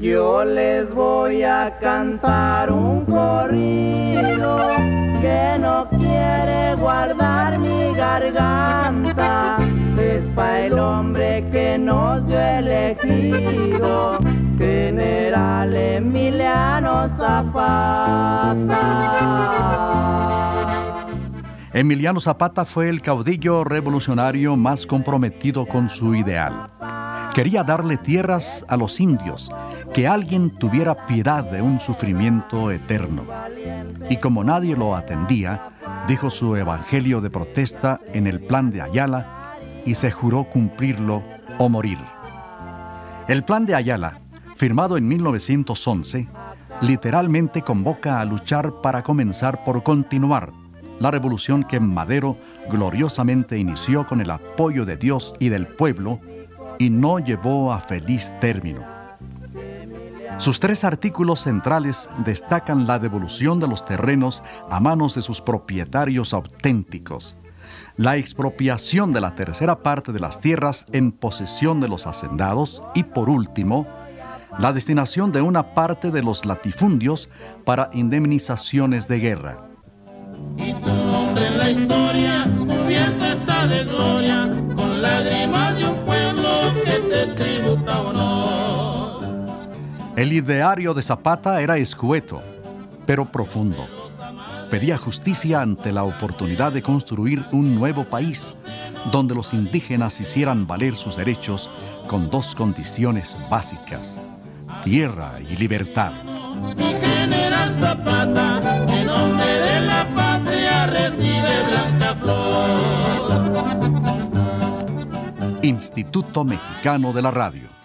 Yo les voy a cantar un corrido que no quiere guardar mi garganta. Es para el hombre que nos dio elegido, General Emiliano Zapata. Emiliano Zapata fue el caudillo revolucionario más comprometido con su ideal. Quería darle tierras a los indios, que alguien tuviera piedad de un sufrimiento eterno. Y como nadie lo atendía, dijo su evangelio de protesta en el plan de Ayala y se juró cumplirlo o morir. El plan de Ayala, firmado en 1911, literalmente convoca a luchar para comenzar por continuar la revolución que Madero gloriosamente inició con el apoyo de Dios y del pueblo y no llevó a feliz término. Sus tres artículos centrales destacan la devolución de los terrenos a manos de sus propietarios auténticos, la expropiación de la tercera parte de las tierras en posesión de los hacendados y, por último, la destinación de una parte de los latifundios para indemnizaciones de guerra. Y tu nombre en la historia cubierto está de gloria con lágrimas El ideario de Zapata era escueto, pero profundo. Pedía justicia ante la oportunidad de construir un nuevo país donde los indígenas hicieran valer sus derechos con dos condiciones básicas, tierra y libertad. General Zapata, en nombre de la patria recibe blanca flor. Instituto Mexicano de la Radio.